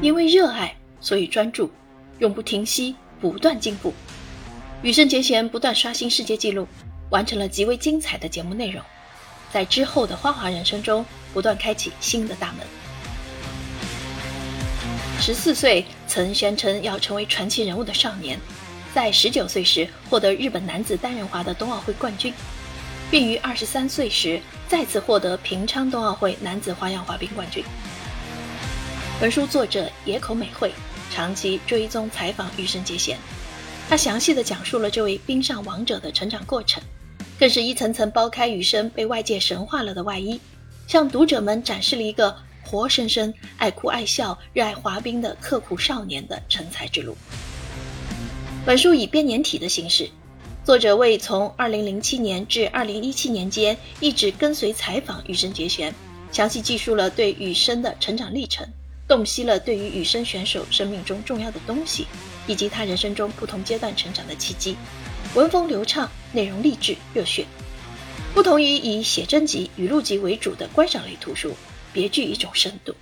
因为热爱，所以专注，永不停息，不断进步。羽生结弦不断刷新世界纪录，完成了极为精彩的节目内容，在之后的花滑人生中不断开启新的大门。十四岁曾宣称要成为传奇人物的少年，在十九岁时获得日本男子单人滑的冬奥会冠军，并于二十三岁时再次获得平昌冬奥会男子花样滑冰冠军。本书作者野口美惠长期追踪采访羽生结弦，他详细的讲述了这位冰上王者的成长过程，更是一层层剥开羽生被外界神化了的外衣，向读者们展示了一个活生生爱哭爱笑、热爱滑冰的刻苦少年的成才之路。本书以编年体的形式，作者为从2007年至2017年间一直跟随采访羽生结弦，详细记述了对羽生的成长历程。洞悉了对于羽生选手生命中重要的东西，以及他人生中不同阶段成长的契机。文风流畅，内容励志热血。不同于以写真集、语录集为主的观赏类图书，别具一种深度。